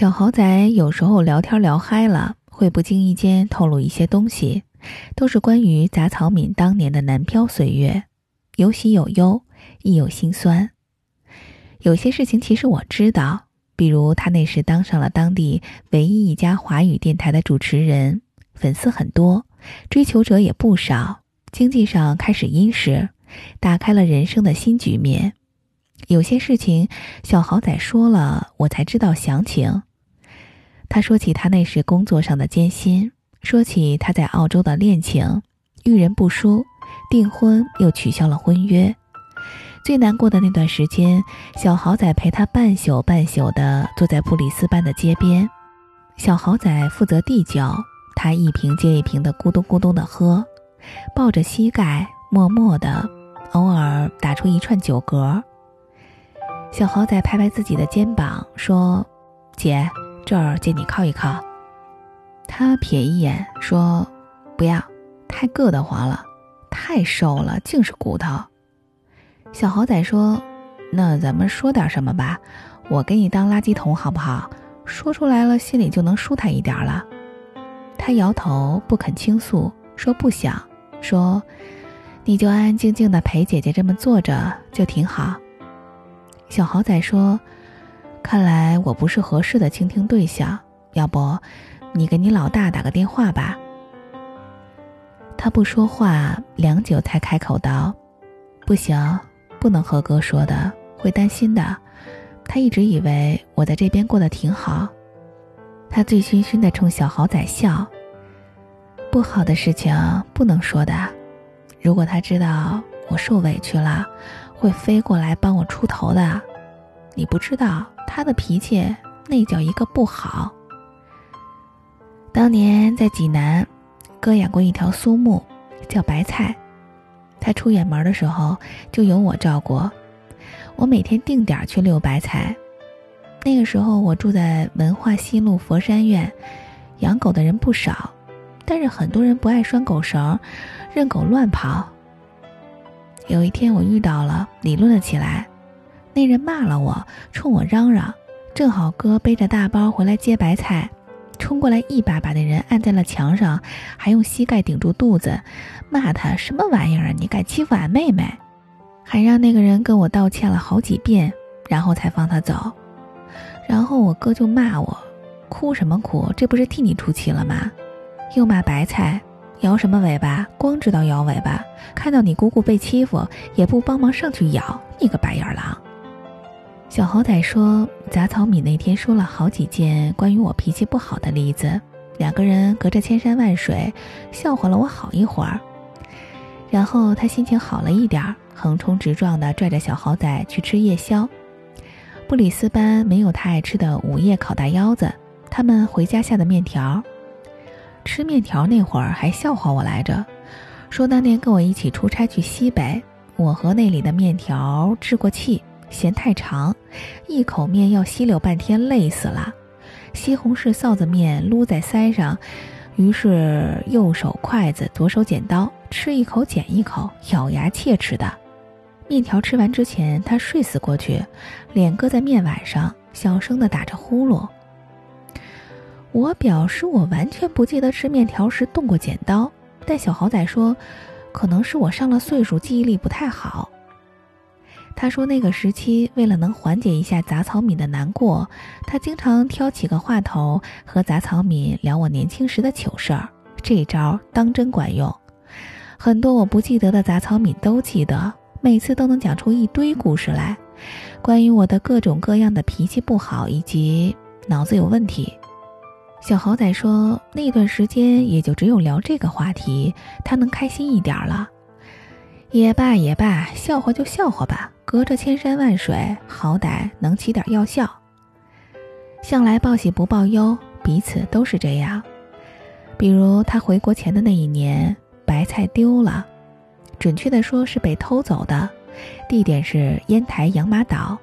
小豪仔有时候聊天聊嗨了，会不经意间透露一些东西，都是关于杂草敏当年的南漂岁月，有喜有忧，亦有心酸。有些事情其实我知道，比如他那时当上了当地唯一一家华语电台的主持人，粉丝很多，追求者也不少，经济上开始殷实，打开了人生的新局面。有些事情，小豪仔说了，我才知道详情。他说起他那时工作上的艰辛，说起他在澳洲的恋情，遇人不淑，订婚又取消了婚约。最难过的那段时间，小豪仔陪他半宿半宿的坐在布里斯班的街边，小豪仔负责递酒，他一瓶接一瓶的咕咚咕咚的喝，抱着膝盖，默默的，偶尔打出一串酒嗝。小豪仔拍拍自己的肩膀，说：“姐，这儿借你靠一靠。”他瞥一眼，说：“不要，太硌得慌了，太瘦了，净是骨头。”小豪仔说：“那咱们说点什么吧，我给你当垃圾桶好不好？说出来了，心里就能舒坦一点了。”他摇头，不肯倾诉，说：“不想，说，你就安安静静的陪姐姐这么坐着，就挺好。”小豪仔说：“看来我不是合适的倾听对象，要不，你给你老大打个电话吧。”他不说话，良久才开口道：“不行，不能和哥说的，会担心的。他一直以为我在这边过得挺好。”他醉醺醺的冲小豪仔笑：“不好的事情不能说的，如果他知道我受委屈了。”会飞过来帮我出头的，你不知道他的脾气，那叫一个不好。当年在济南，哥养过一条苏木，叫白菜，他出远门的时候就由我照顾，我每天定点去遛白菜。那个时候我住在文化西路佛山院，养狗的人不少，但是很多人不爱拴狗绳，任狗乱跑。有一天我遇到了，理论了起来。那人骂了我，冲我嚷嚷。正好哥背着大包回来接白菜，冲过来一把把那人按在了墙上，还用膝盖顶住肚子，骂他什么玩意儿啊！你敢欺负俺妹妹？还让那个人跟我道歉了好几遍，然后才放他走。然后我哥就骂我，哭什么哭？这不是替你出气了吗？又骂白菜。摇什么尾巴？光知道摇尾巴，看到你姑姑被欺负也不帮忙上去咬，你个白眼狼！小豪仔说，杂草米那天说了好几件关于我脾气不好的例子，两个人隔着千山万水，笑话了我好一会儿。然后他心情好了一点，横冲直撞地拽着小豪仔去吃夜宵。布里斯班没有他爱吃的午夜烤大腰子，他们回家下的面条。吃面条那会儿还笑话我来着，说当年跟我一起出差去西北，我和那里的面条置过气，嫌太长，一口面要吸溜半天，累死了。西红柿臊子面撸在腮上，于是右手筷子，左手剪刀，吃一口剪一口，咬牙切齿的。面条吃完之前，他睡死过去，脸搁在面碗上，小声的打着呼噜。我表示我完全不记得吃面条时动过剪刀，但小豪仔说，可能是我上了岁数，记忆力不太好。他说那个时期为了能缓解一下杂草敏的难过，他经常挑起个话头和杂草敏聊我年轻时的糗事儿。这招当真管用，很多我不记得的杂草敏都记得，每次都能讲出一堆故事来，关于我的各种各样的脾气不好以及脑子有问题。小豪仔说：“那段时间也就只有聊这个话题，他能开心一点了。也罢也罢，笑话就笑话吧。隔着千山万水，好歹能起点药效。向来报喜不报忧，彼此都是这样。比如他回国前的那一年，白菜丢了，准确的说是被偷走的，地点是烟台养马岛。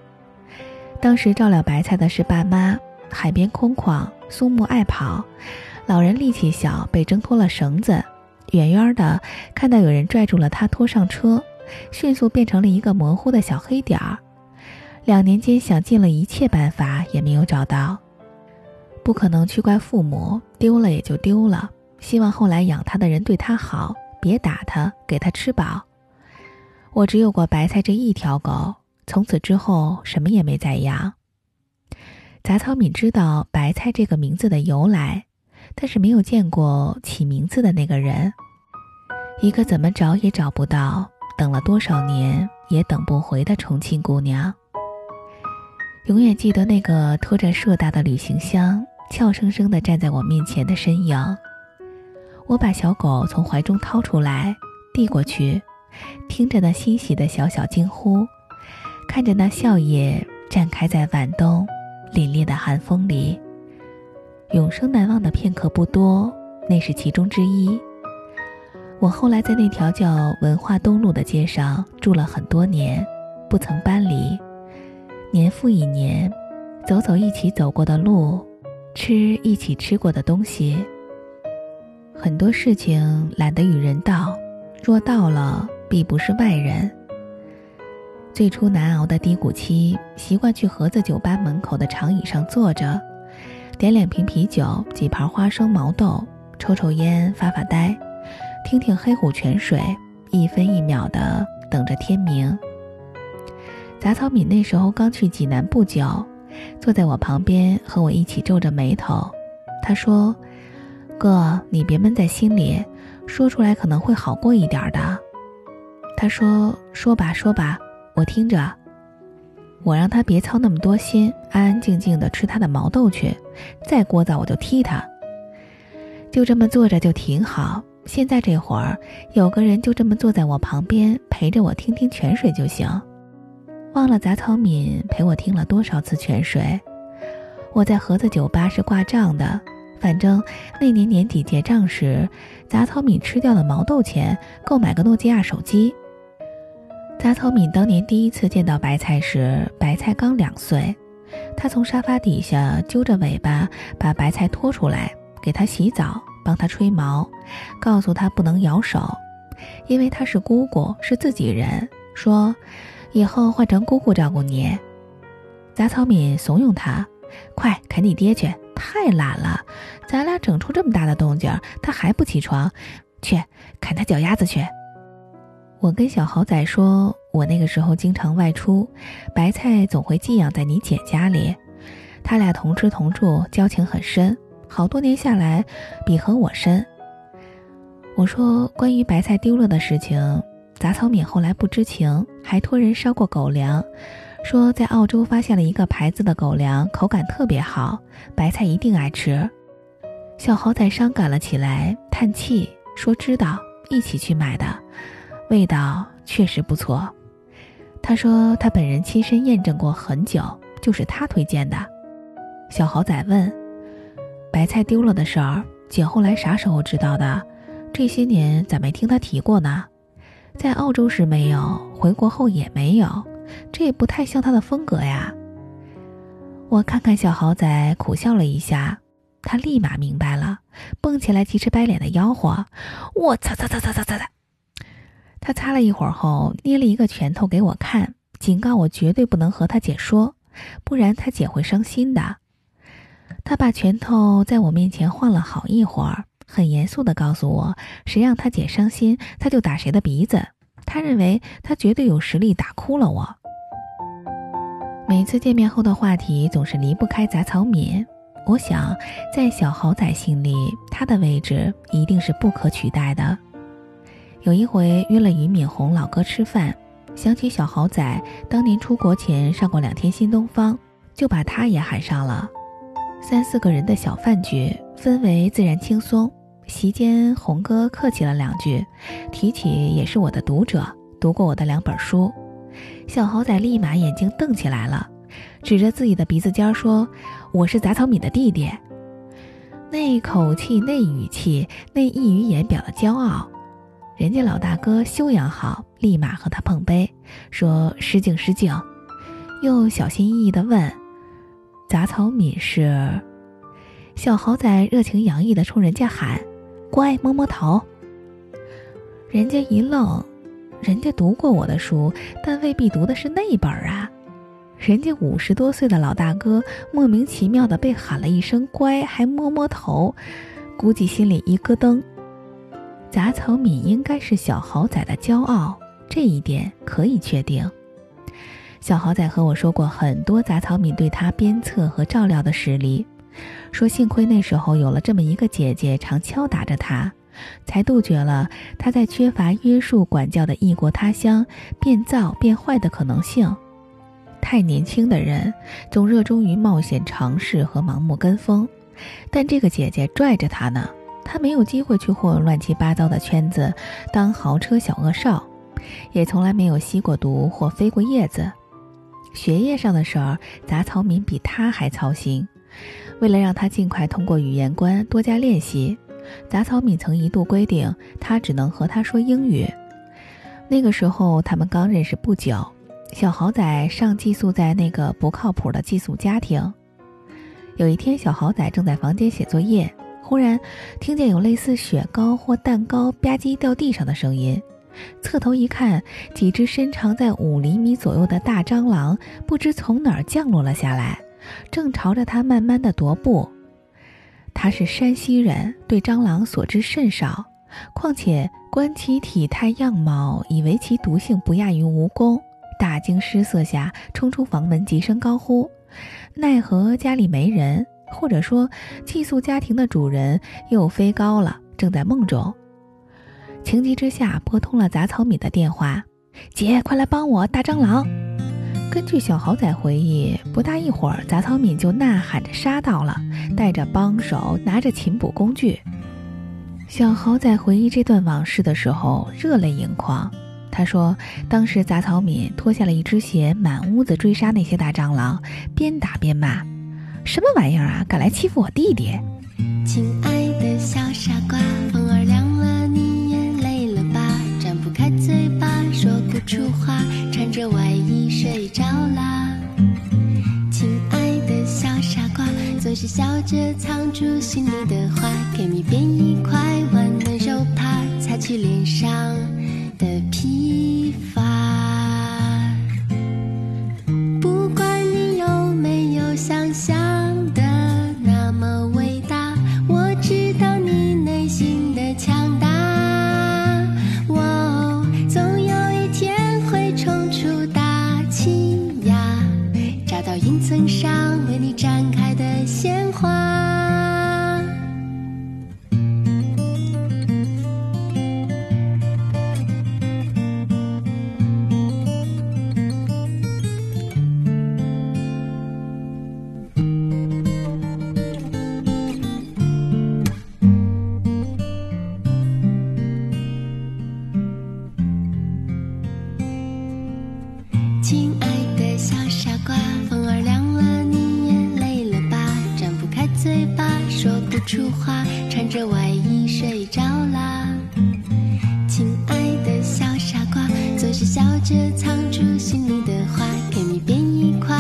当时照料白菜的是爸妈。”海边空旷，苏木爱跑，老人力气小，被挣脱了绳子，远远的看到有人拽住了他，拖上车，迅速变成了一个模糊的小黑点儿。两年间想尽了一切办法，也没有找到。不可能去怪父母，丢了也就丢了。希望后来养他的人对他好，别打他，给他吃饱。我只有过白菜这一条狗，从此之后什么也没再养。杂草敏知道白菜这个名字的由来，但是没有见过起名字的那个人。一个怎么找也找不到，等了多少年也等不回的重庆姑娘。永远记得那个拖着硕大的旅行箱，俏生生地站在我面前的身影。我把小狗从怀中掏出来，递过去，听着那欣喜的小小惊呼，看着那笑靥绽开在晚冬凛冽的寒风里。永生难忘的片刻不多，那是其中之一。我后来在那条叫文化东路的街上住了很多年，不曾搬离。年复一年，走走一起走过的路，吃一起吃过的东西。很多事情懒得与人道，若道了，必不是外人。最初难熬的低谷期，习惯去盒子酒吧门口的长椅上坐着，点两瓶啤酒，几盘花生毛豆，抽抽烟，发发呆，听听黑虎泉水，一分一秒的等着天明。杂草敏那时候刚去济南不久，坐在我旁边和我一起皱着眉头，他说。哥，你别闷在心里，说出来可能会好过一点的。他说：“说吧，说吧，我听着。”我让他别操那么多心，安安静静的吃他的毛豆去。再聒噪我就踢他。就这么坐着就挺好。现在这会儿有个人就这么坐在我旁边，陪着我听听泉水就行。忘了杂草敏陪我听了多少次泉水。我在盒子酒吧是挂账的。反正那年年底结账时，杂草敏吃掉了毛豆钱，购买个诺基亚手机。杂草敏当年第一次见到白菜时，白菜刚两岁，他从沙发底下揪着尾巴把白菜拖出来，给他洗澡，帮他吹毛，告诉他不能咬手，因为他是姑姑，是自己人，说以后换成姑姑照顾你。杂草敏怂恿他，快啃你爹去。太懒了，咱俩整出这么大的动静，他还不起床，去砍他脚丫子去。我跟小豪仔说，我那个时候经常外出，白菜总会寄养在你姐家里，他俩同吃同住，交情很深，好多年下来，比和我深。我说关于白菜丢了的事情，杂草敏后来不知情，还托人捎过狗粮。说在澳洲发现了一个牌子的狗粮，口感特别好，白菜一定爱吃。小豪仔伤感了起来，叹气说：“知道，一起去买的，味道确实不错。”他说他本人亲身验证过很久，就是他推荐的。小豪仔问：“白菜丢了的事儿，姐后来啥时候知道的？这些年咋没听她提过呢？在澳洲时没有，回国后也没有。”这也不太像她的风格呀。我看看小豪仔，苦笑了一下，他立马明白了，蹦起来急赤白脸的吆喝：“我擦擦擦擦擦擦擦！”他擦了一会儿后，捏了一个拳头给我看，警告我绝对不能和他姐说，不然他姐会伤心的。他把拳头在我面前晃了好一会儿，很严肃地告诉我：“谁让他姐伤心，他就打谁的鼻子。”他认为他绝对有实力打哭了我。每次见面后的话题总是离不开杂草敏。我想，在小豪仔心里，他的位置一定是不可取代的。有一回约了俞敏洪老哥吃饭，想起小豪仔当年出国前上过两天新东方，就把他也喊上了。三四个人的小饭局，氛围自然轻松。席间，红哥客气了两句，提起也是我的读者，读过我的两本书。小豪仔立马眼睛瞪起来了，指着自己的鼻子尖说：“我是杂草米的弟弟。”那口气，那语气，那溢于言表的骄傲，人家老大哥修养好，立马和他碰杯，说：“失敬失敬。”又小心翼翼地问：“杂草米是？”小豪仔热情洋溢地冲人家喊。乖，摸摸头。人家一愣，人家读过我的书，但未必读的是那本啊。人家五十多岁的老大哥莫名其妙的被喊了一声乖，还摸摸头，估计心里一咯噔。杂草敏应该是小豪仔的骄傲，这一点可以确定。小豪仔和我说过很多杂草敏对他鞭策和照料的实例，说幸亏那时候有了这么一个姐姐常敲打着他，才杜绝了他在缺乏约束管教的异国他乡变造变坏的可能性。太年轻的人总热衷于冒险尝试和盲目跟风，但这个姐姐拽着他呢，他没有机会去混乱七八糟的圈子，当豪车小恶少，也从来没有吸过毒或飞过叶子。学业上的事儿，杂草敏比他还操心。为了让他尽快通过语言关，多加练习，杂草敏曾一度规定他只能和他说英语。那个时候他们刚认识不久。小豪仔上寄宿在那个不靠谱的寄宿家庭。有一天，小豪仔正在房间写作业，忽然听见有类似雪糕或蛋糕吧唧掉地上的声音。侧头一看，几只身长在五厘米左右的大蟑螂不知从哪儿降落了下来，正朝着他慢慢的踱步。他是山西人，对蟑螂所知甚少，况且观其体态样貌，以为其毒性不亚于蜈蚣。大惊失色下，冲出房门，急声高呼。奈何家里没人，或者说寄宿家庭的主人又飞高了，正在梦中。情急之下，拨通了杂草米的电话：“姐，快来帮我，大蟑螂！”根据小豪仔回忆，不大一会儿，杂草米就呐喊着杀到了，带着帮手，拿着擒捕工具。小豪仔回忆这段往事的时候，热泪盈眶。他说：“当时杂草敏脱下了一只鞋，满屋子追杀那些大蟑螂，边打边骂：‘什么玩意儿啊，敢来欺负我弟弟！’亲爱的小傻瓜，出花，穿着外衣睡着啦。亲爱的小傻瓜，总是笑着藏住心里的话，给你变一块温暖手帕，擦去脸上。”的疲上为你展开的鲜花。出花，穿着外衣睡着啦。亲爱的小傻瓜，总是笑着藏住心里的话，给你编一块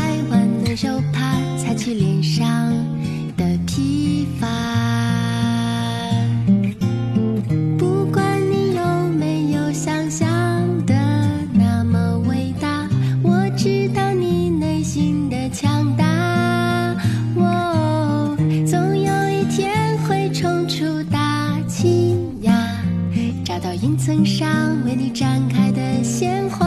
云层上为你绽开的鲜花。